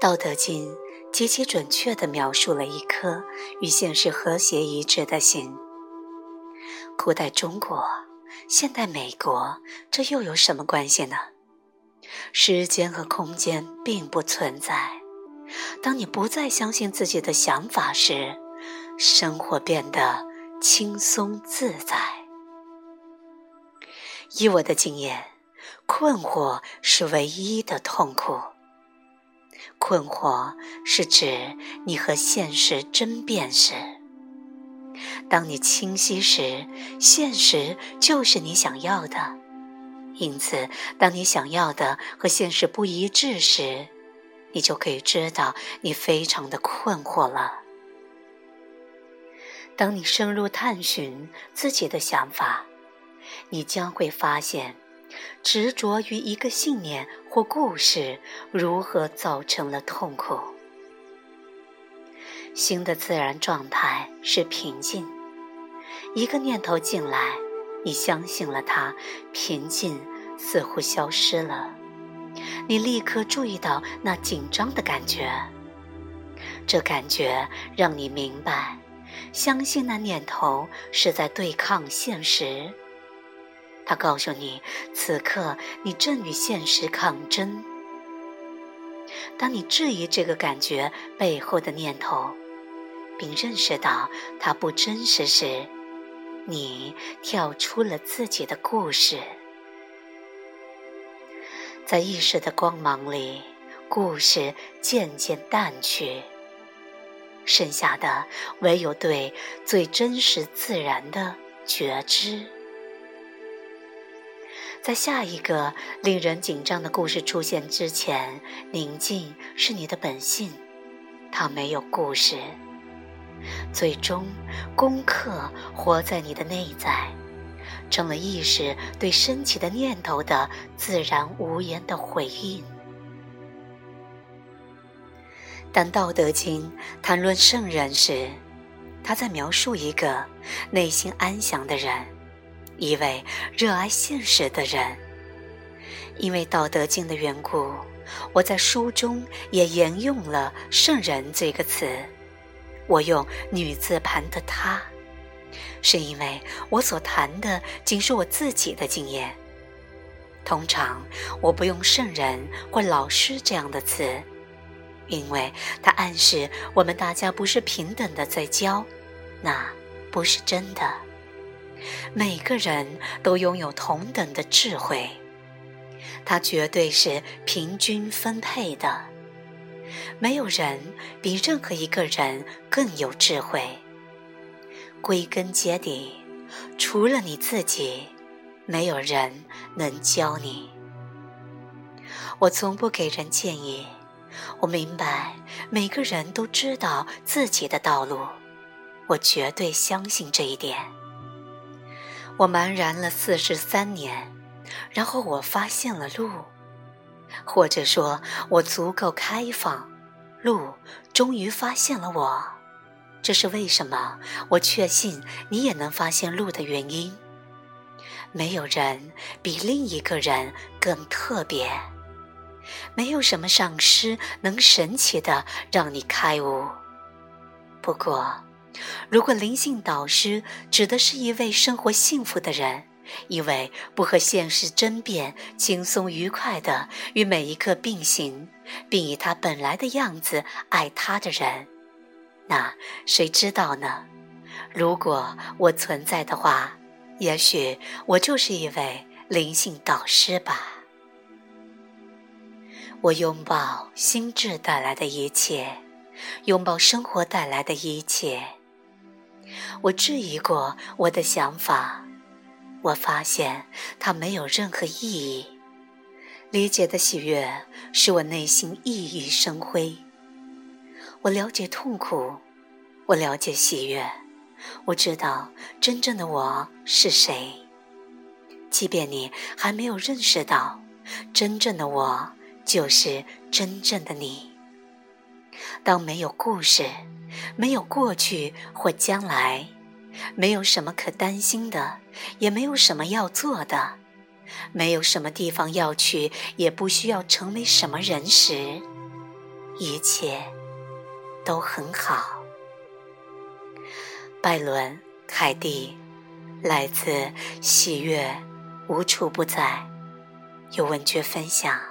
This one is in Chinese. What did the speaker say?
道德经极其准确地描述了一颗与现实和谐一致的心。古代中国、现代美国，这又有什么关系呢？时间和空间并不存在。当你不再相信自己的想法时，生活变得轻松自在。以我的经验，困惑是唯一的痛苦。困惑是指你和现实争辩时，当你清晰时，现实就是你想要的；因此，当你想要的和现实不一致时，你就可以知道你非常的困惑了。当你深入探寻自己的想法，你将会发现。执着于一个信念或故事，如何造成了痛苦？心的自然状态是平静。一个念头进来，你相信了它，平静似乎消失了。你立刻注意到那紧张的感觉，这感觉让你明白，相信那念头是在对抗现实。他告诉你，此刻你正与现实抗争。当你质疑这个感觉背后的念头，并认识到它不真实时，你跳出了自己的故事。在意识的光芒里，故事渐渐淡去，剩下的唯有对最真实自然的觉知。在下一个令人紧张的故事出现之前，宁静是你的本性，它没有故事。最终，功课活在你的内在，成了意识对升起的念头的自然无言的回应。当《道德经》谈论圣人时，他在描述一个内心安详的人。一位热爱现实的人，因为《道德经》的缘故，我在书中也沿用了“圣人”这个词。我用女字旁的“他”，是因为我所谈的仅是我自己的经验。通常我不用“圣人”或“老师”这样的词，因为它暗示我们大家不是平等的在教，那不是真的。每个人都拥有同等的智慧，它绝对是平均分配的。没有人比任何一个人更有智慧。归根结底，除了你自己，没有人能教你。我从不给人建议。我明白每个人都知道自己的道路，我绝对相信这一点。我茫然了四十三年，然后我发现了路，或者说，我足够开放，路终于发现了我。这是为什么？我确信你也能发现路的原因。没有人比另一个人更特别，没有什么上师能神奇的让你开悟。不过。如果灵性导师指的是一位生活幸福的人，一位不和现实争辩、轻松愉快的与每一刻并行，并以他本来的样子爱他的人，那谁知道呢？如果我存在的话，也许我就是一位灵性导师吧。我拥抱心智带来的一切，拥抱生活带来的一切。我质疑过我的想法，我发现它没有任何意义。理解的喜悦使我内心熠熠生辉。我了解痛苦，我了解喜悦，我知道真正的我是谁。即便你还没有认识到，真正的我就是真正的你。当没有故事。没有过去或将来，没有什么可担心的，也没有什么要做的，没有什么地方要去，也不需要成为什么人时，一切都很好。拜伦·凯蒂，来自喜悦无处不在，有文学分享。